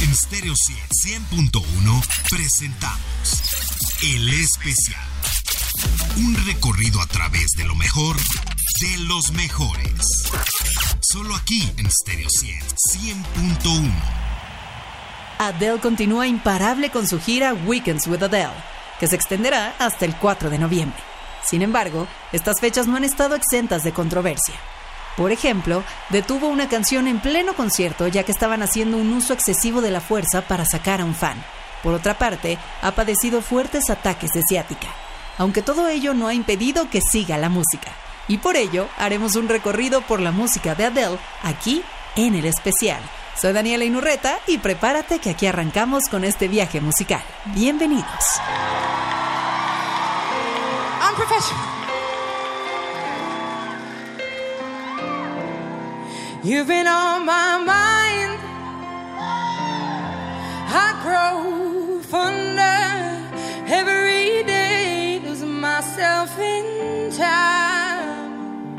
En Stereo 100.1 presentamos El Especial. Un recorrido a través de lo mejor de los mejores. Solo aquí en Stereo 100.1. Adele continúa imparable con su gira Weekends with Adele, que se extenderá hasta el 4 de noviembre. Sin embargo, estas fechas no han estado exentas de controversia. Por ejemplo, detuvo una canción en pleno concierto ya que estaban haciendo un uso excesivo de la fuerza para sacar a un fan. Por otra parte, ha padecido fuertes ataques de ciática. Aunque todo ello no ha impedido que siga la música. Y por ello, haremos un recorrido por la música de Adele aquí en el especial. Soy Daniela Inurreta y prepárate que aquí arrancamos con este viaje musical. Bienvenidos. You've been on my mind. I grow fonder every day, losing myself in time.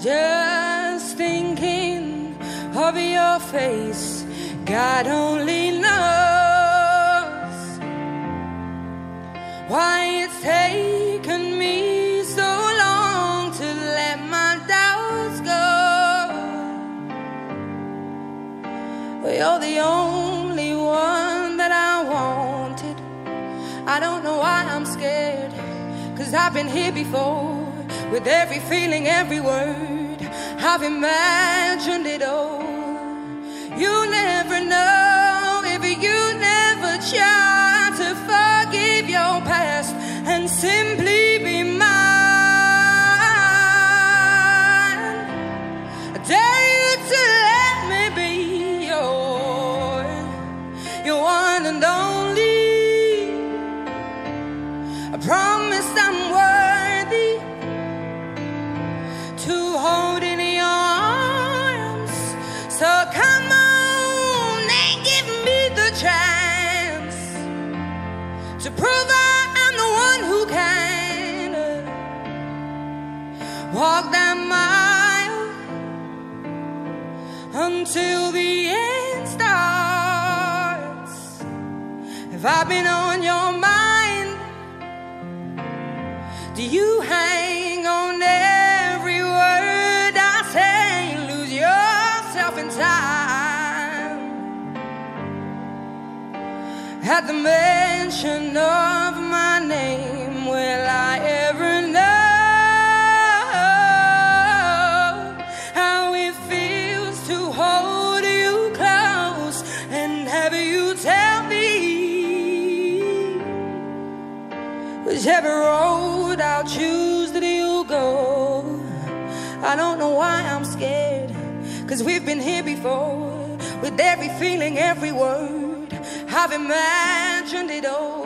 Just thinking of your face, God only knows why it's taken me You're the only one that I wanted. I don't know why I'm scared, cause I've been here before with every feeling, every word. I've imagined it all. You never know until the end starts. Have I been on your mind? Do you hang on every word I say? Lose yourself in time. At the mention of my name, will I whichever road I'll choose that you go. I don't know why I'm scared, cause we've been here before with every feeling, every word. I've imagined it all.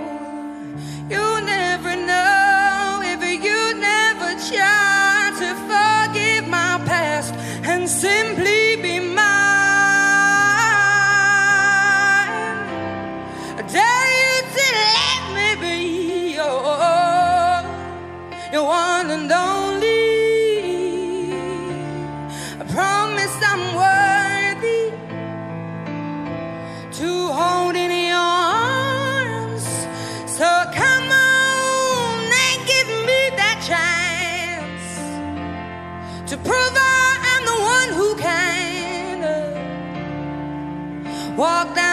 Walk that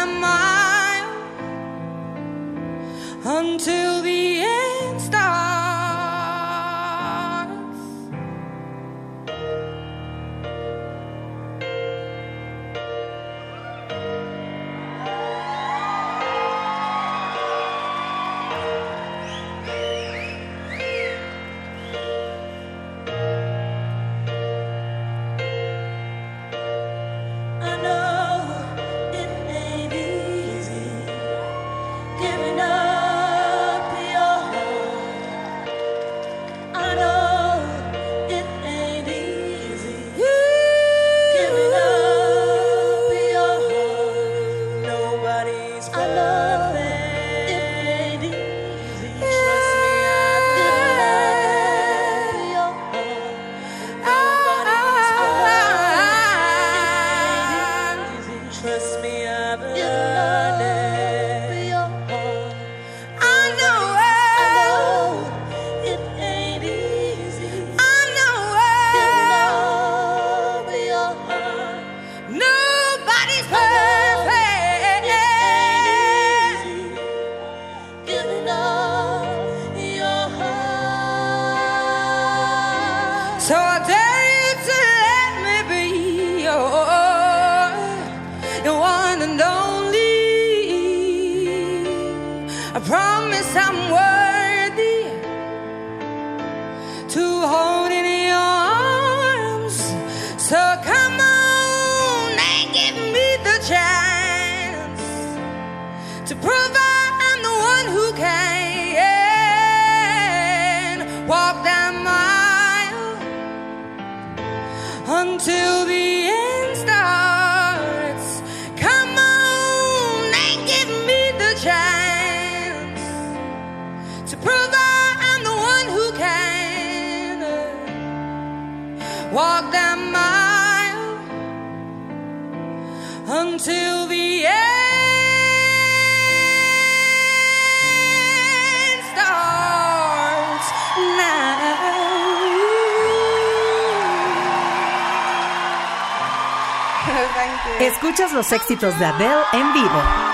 Escuchas los éxitos de Adele en vivo.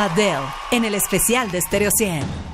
Adele en el especial de Stereo 100.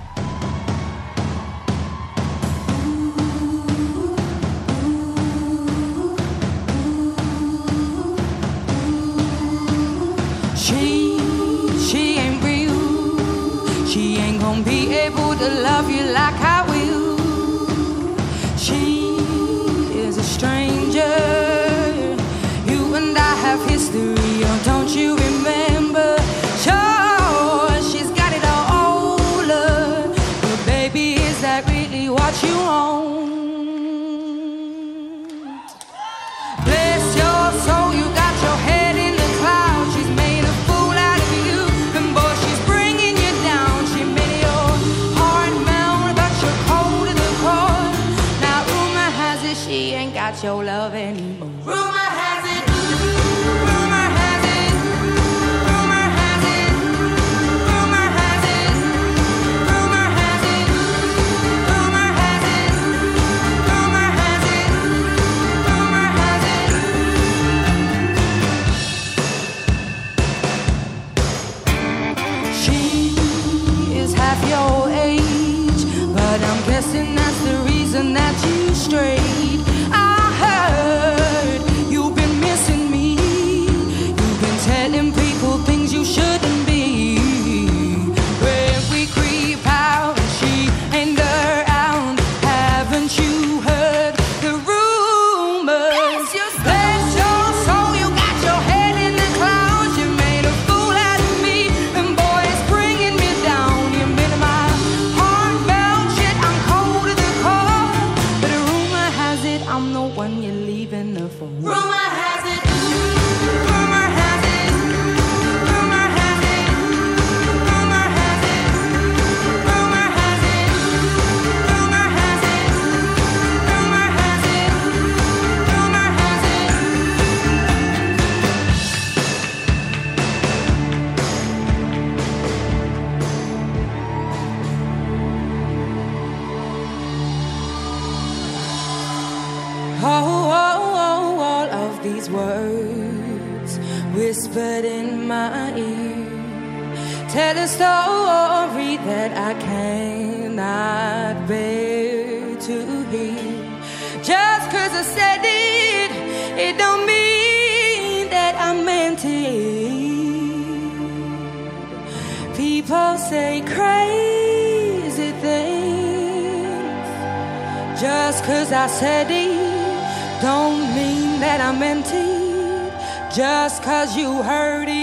Cause I said it, don't mean that I meant it. Just cause you heard it.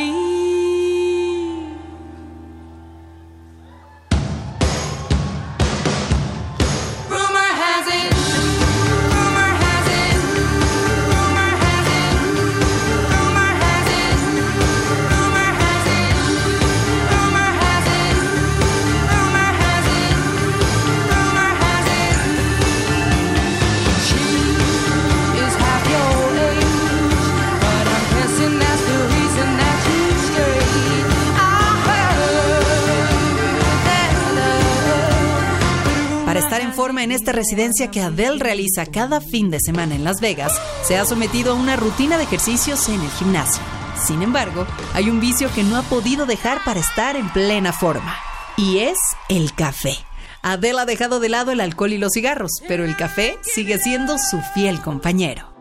Residencia que Adele realiza cada fin de semana en Las Vegas, se ha sometido a una rutina de ejercicios en el gimnasio. Sin embargo, hay un vicio que no ha podido dejar para estar en plena forma, y es el café. Adele ha dejado de lado el alcohol y los cigarros, pero el café sigue siendo su fiel compañero.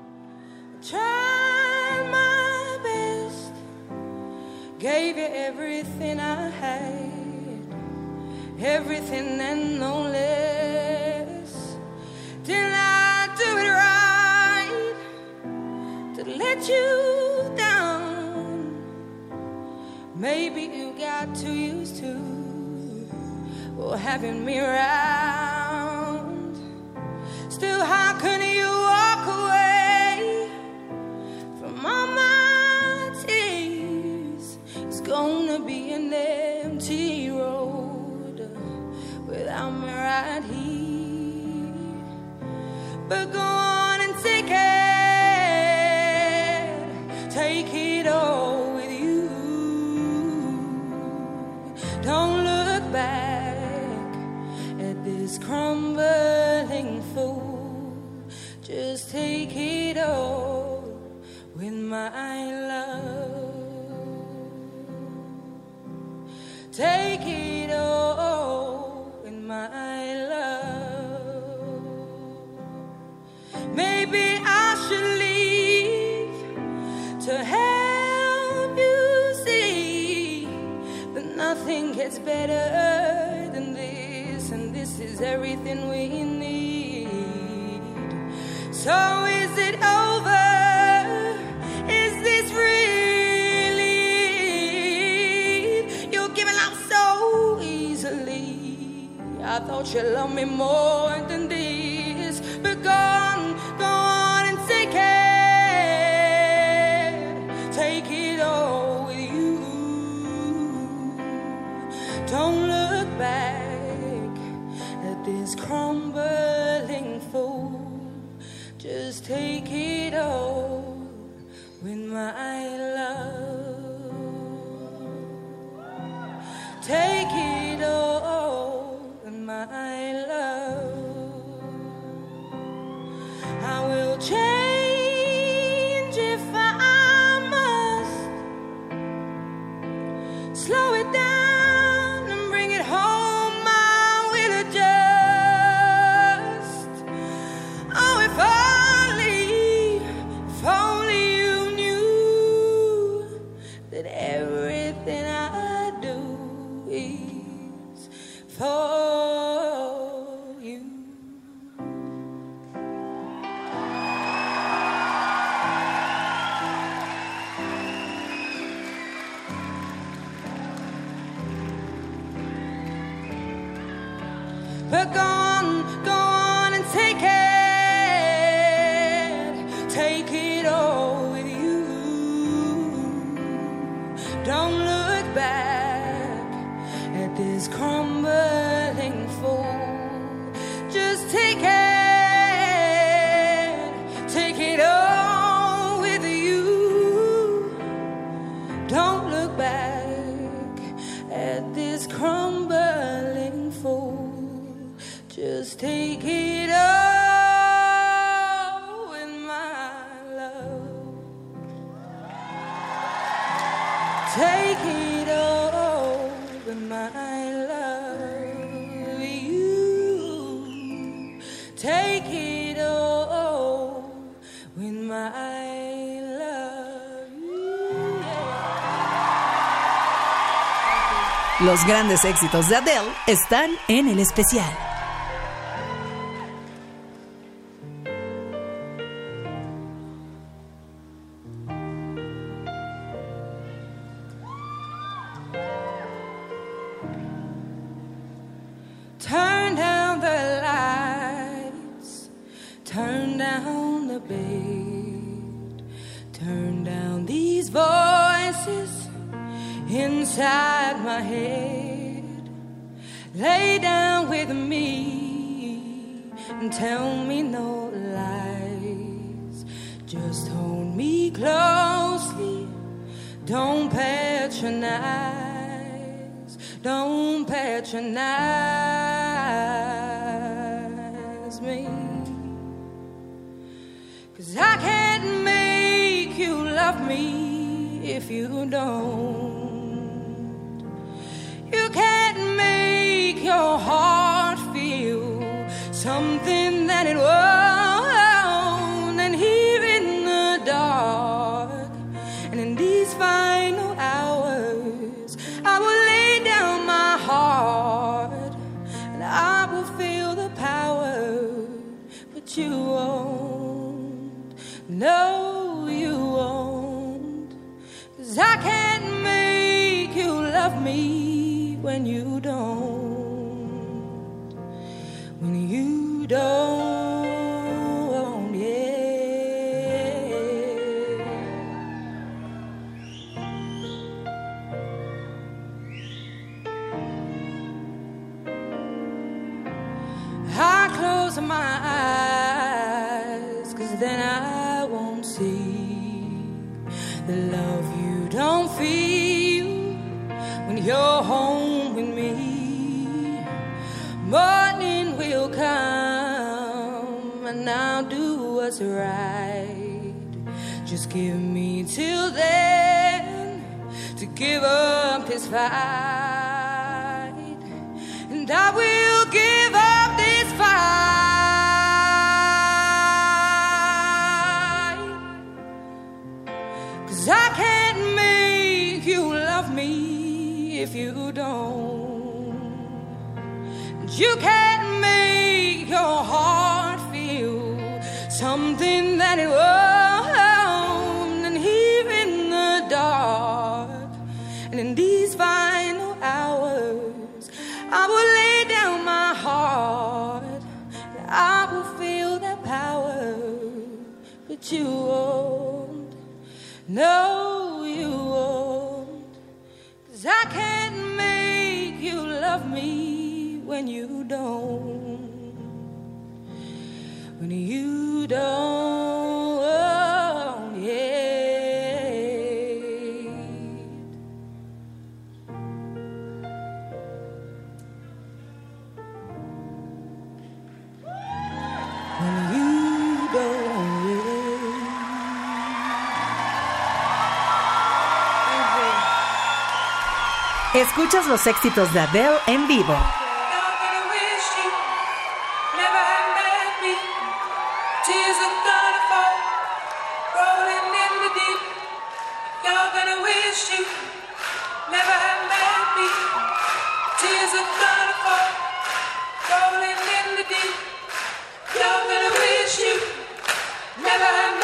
Did I do it right to let you down? Maybe you got too used to well, having me around. Still, how can you walk away? from all my tears. It's gonna be an empty road without me right here. But go on and take it, take it all with you. Don't look back at this crumbling fool. Just take it all with my love. Take I thought you loved me more than this, but Los grandes éxitos de Adele están en el especial. Don't patronize, don't patronize me. Cause I can't make you love me if you don't. You don't. When you don't, right. Just give me till then to give up this fight and I will give up this fight. Cause I can't make you love me if you don't. And you can't won't. Escuchas los éxitos de Adele en vivo. Never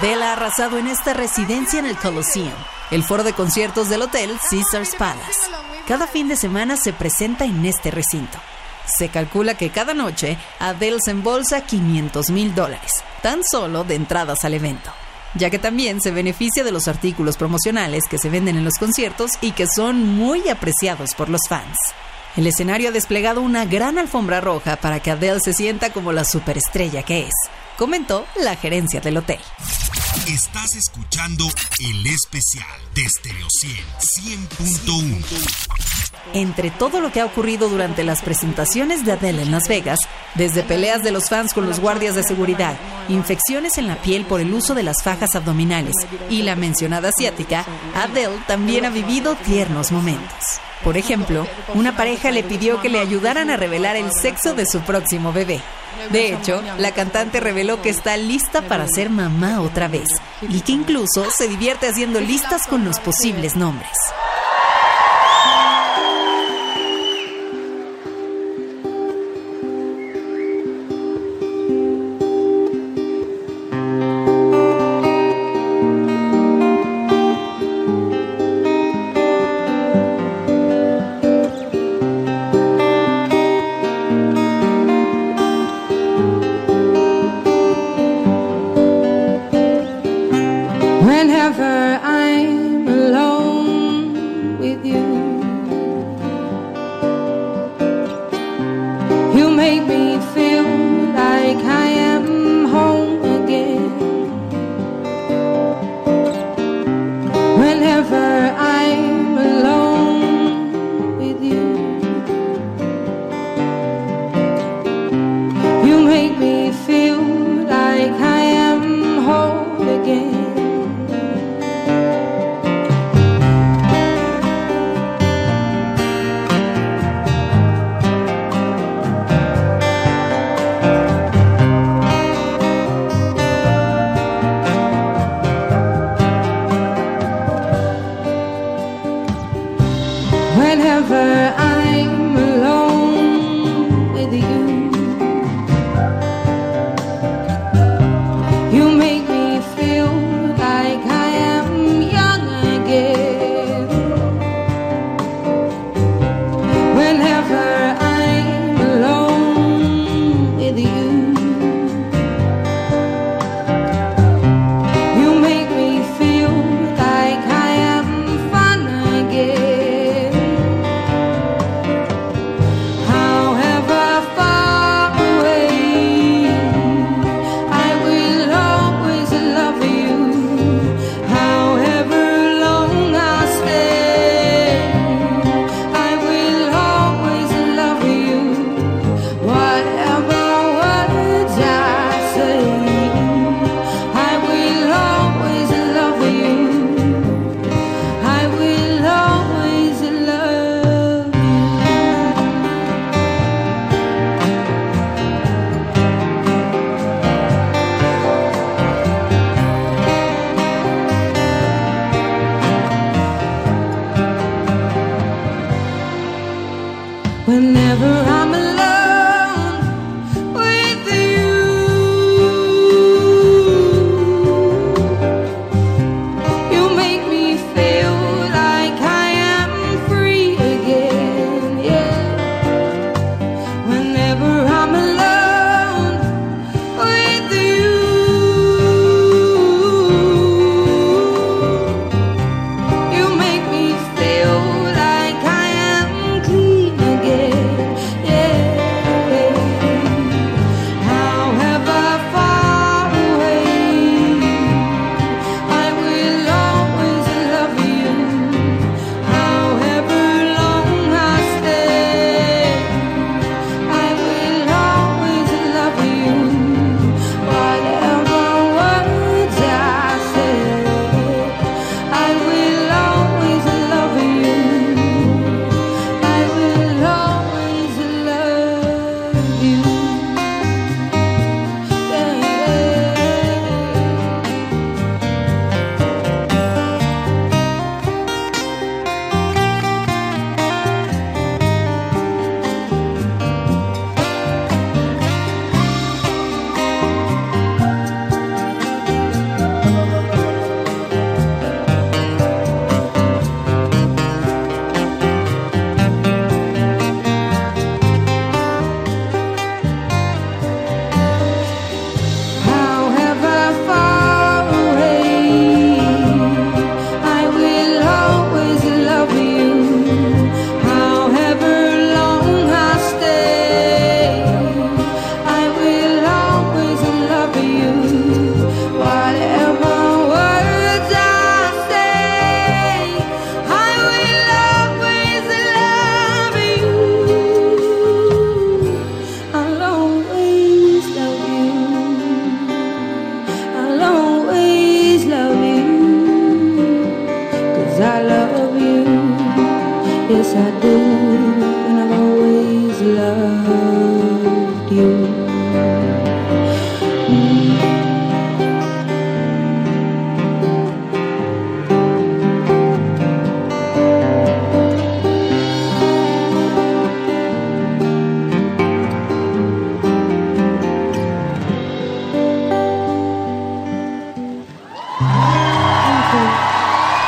Adele ha arrasado en esta residencia en el Coliseum, el foro de conciertos del hotel Caesars Palace. Cada fin de semana se presenta en este recinto. Se calcula que cada noche Adele se embolsa 500 mil dólares, tan solo de entradas al evento, ya que también se beneficia de los artículos promocionales que se venden en los conciertos y que son muy apreciados por los fans. El escenario ha desplegado una gran alfombra roja para que Adele se sienta como la superestrella que es, comentó la gerencia del hotel. Estás escuchando el especial de Stereo 100, 100.1. Entre todo lo que ha ocurrido durante las presentaciones de Adele en Las Vegas, desde peleas de los fans con los guardias de seguridad, infecciones en la piel por el uso de las fajas abdominales y la mencionada asiática, Adele también ha vivido tiernos momentos. Por ejemplo, una pareja le pidió que le ayudaran a revelar el sexo de su próximo bebé. De hecho, la cantante reveló que está lista para ser mamá otra vez y que incluso se divierte haciendo listas con los posibles nombres. Whenever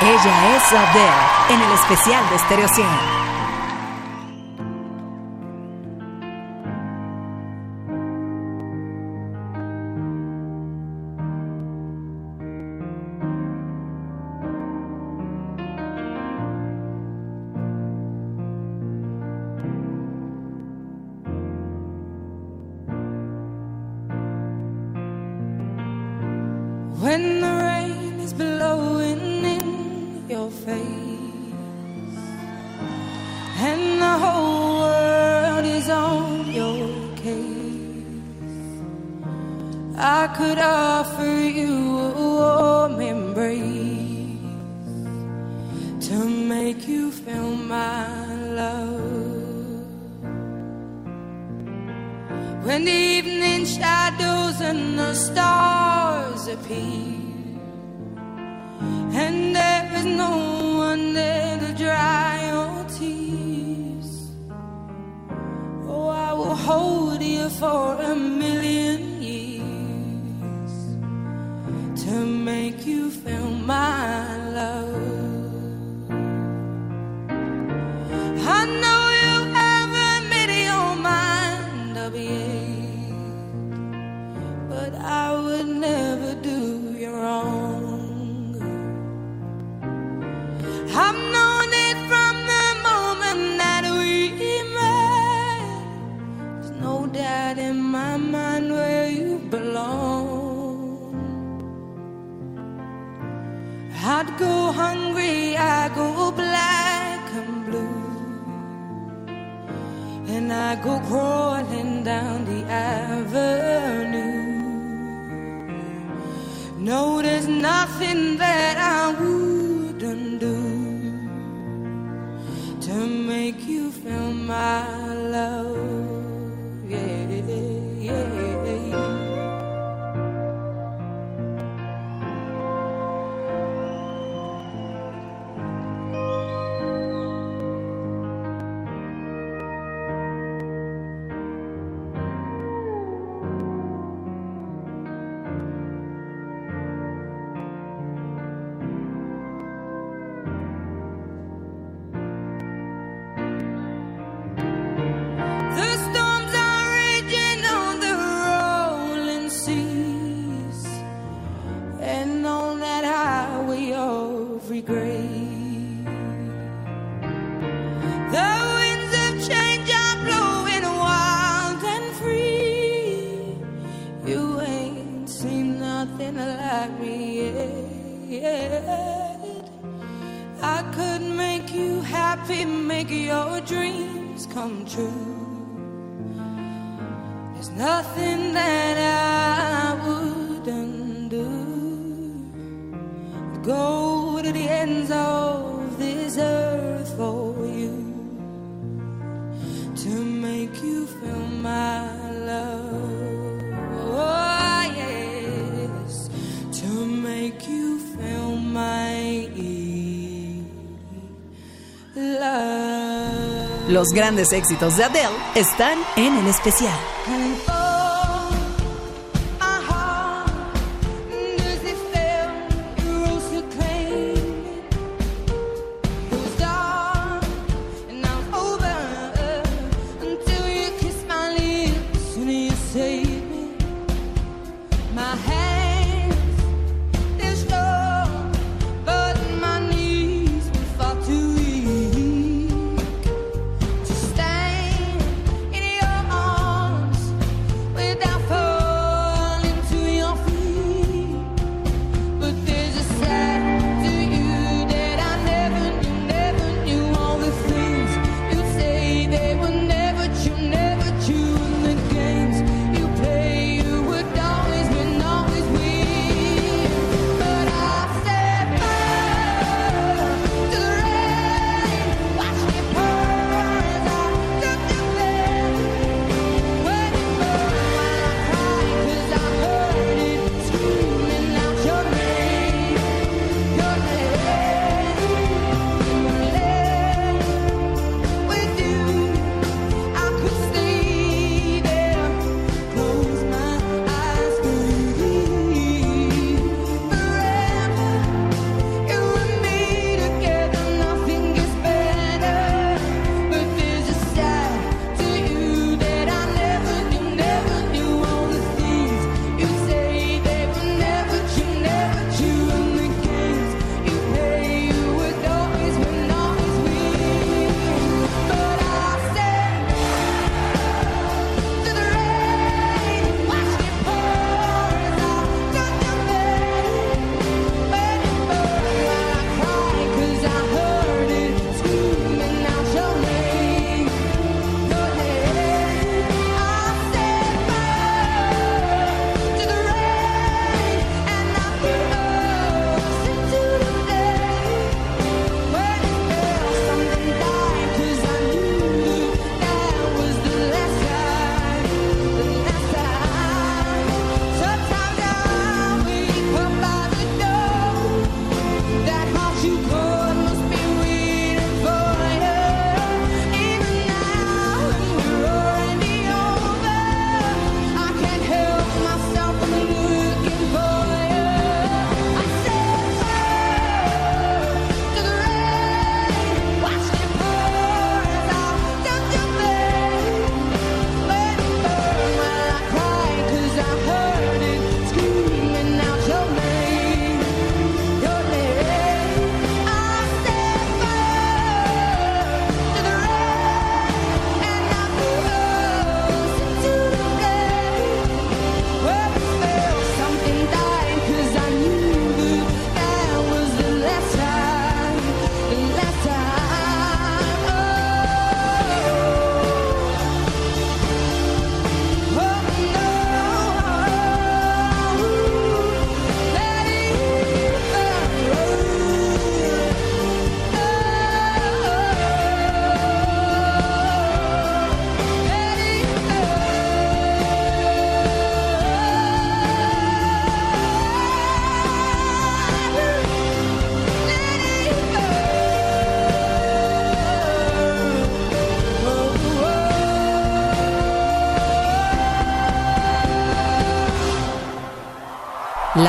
Ella es Adele en el especial de Stereo 100. There's nothing that I wouldn't do go to the ends of this earth for you to make you feel my love. Oh, yes, to make you feel my love. Éxitos de Adele están en el especial.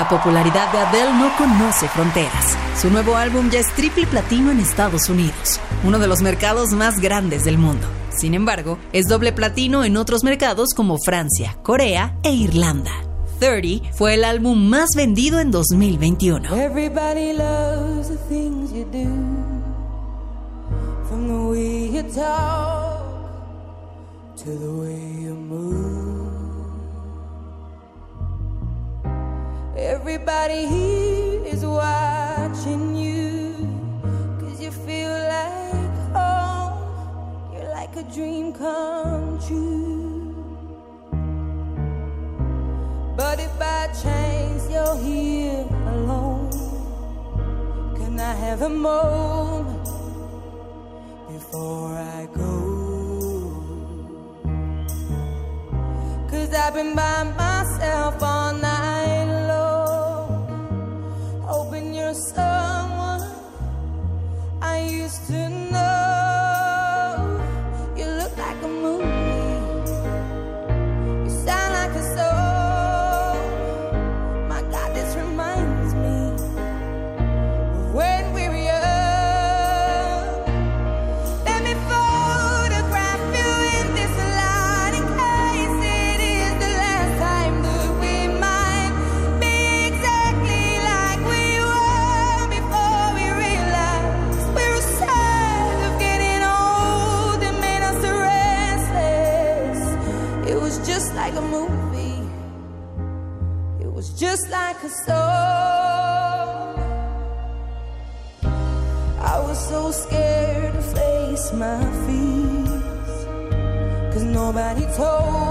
La popularidad de Adele no conoce fronteras. Su nuevo álbum ya es triple platino en Estados Unidos, uno de los mercados más grandes del mundo. Sin embargo, es doble platino en otros mercados como Francia, Corea e Irlanda. 30 fue el álbum más vendido en 2021. Everybody here is watching you. Cause you feel like home. You're like a dream come true. But if by chance you're here alone, can I have a moment before I go? Cause I've been by myself all night. someone I used to know. And he told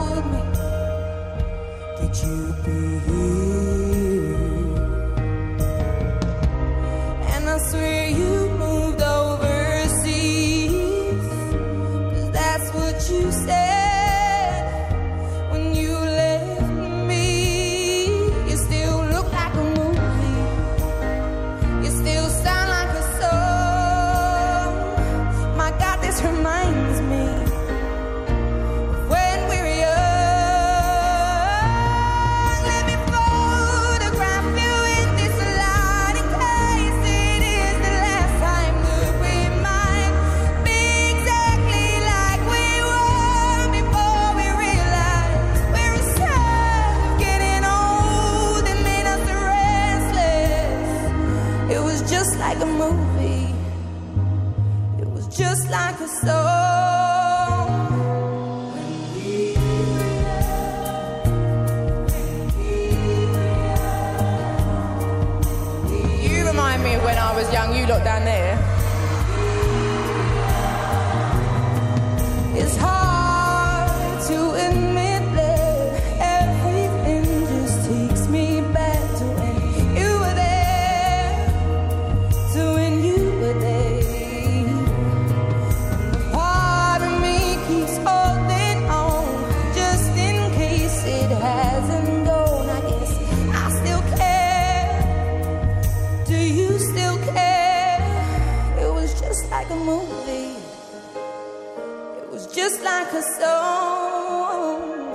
just like a song,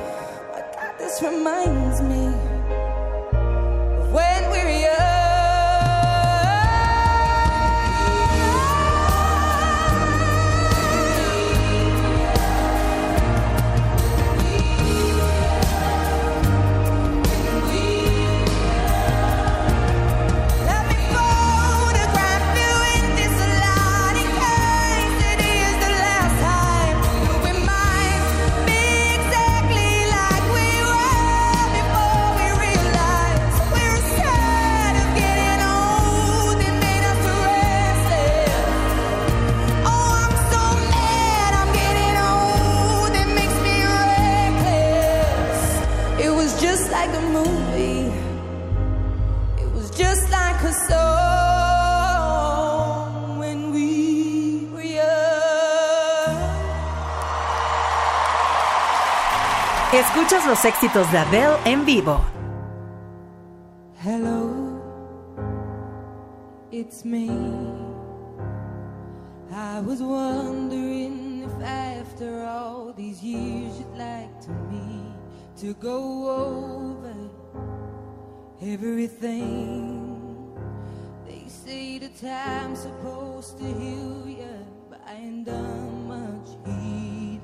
I got this reminder. Escuchas los éxitos de Adele en vivo. Hello, it's me. I was wondering if after all these years you'd like to me to go over everything. They say the time's supposed to heal you, but I ain't done much healing.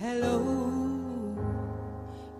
Hello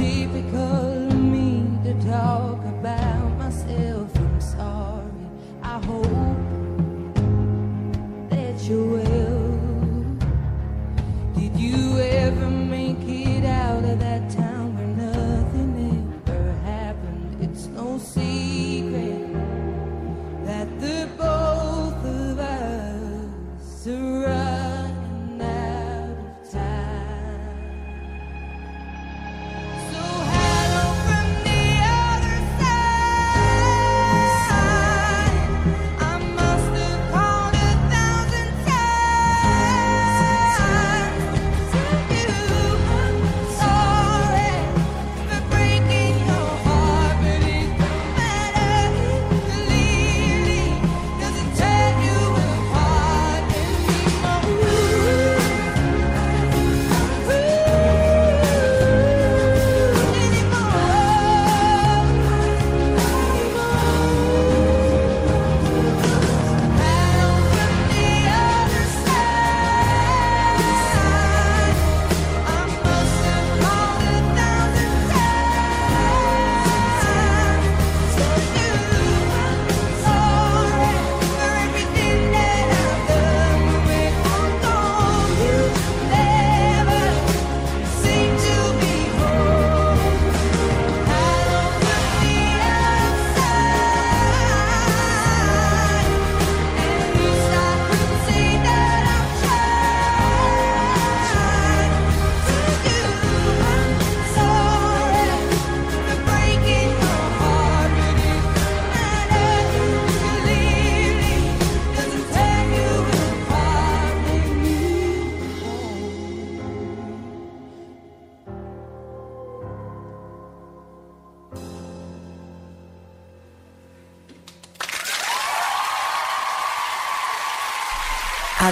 So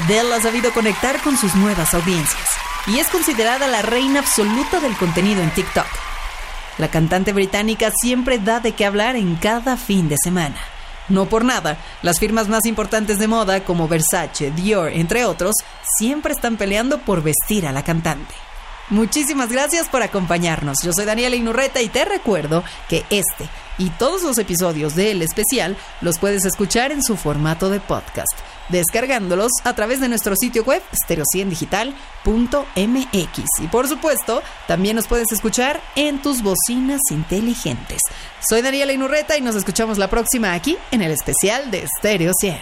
Adele ha sabido conectar con sus nuevas audiencias y es considerada la reina absoluta del contenido en TikTok. La cantante británica siempre da de qué hablar en cada fin de semana. No por nada, las firmas más importantes de moda como Versace, Dior, entre otros, siempre están peleando por vestir a la cantante. Muchísimas gracias por acompañarnos. Yo soy Daniela Inurreta y te recuerdo que este y todos los episodios de El Especial los puedes escuchar en su formato de podcast, descargándolos a través de nuestro sitio web stereo100digital.mx. Y por supuesto, también nos puedes escuchar en tus bocinas inteligentes. Soy Daniela Inurreta y nos escuchamos la próxima aquí en El Especial de Stereo 100.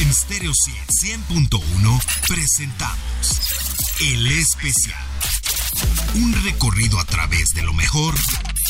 En Stereo 100, 100.1 presentamos El Especial. Un recorrido a través de lo mejor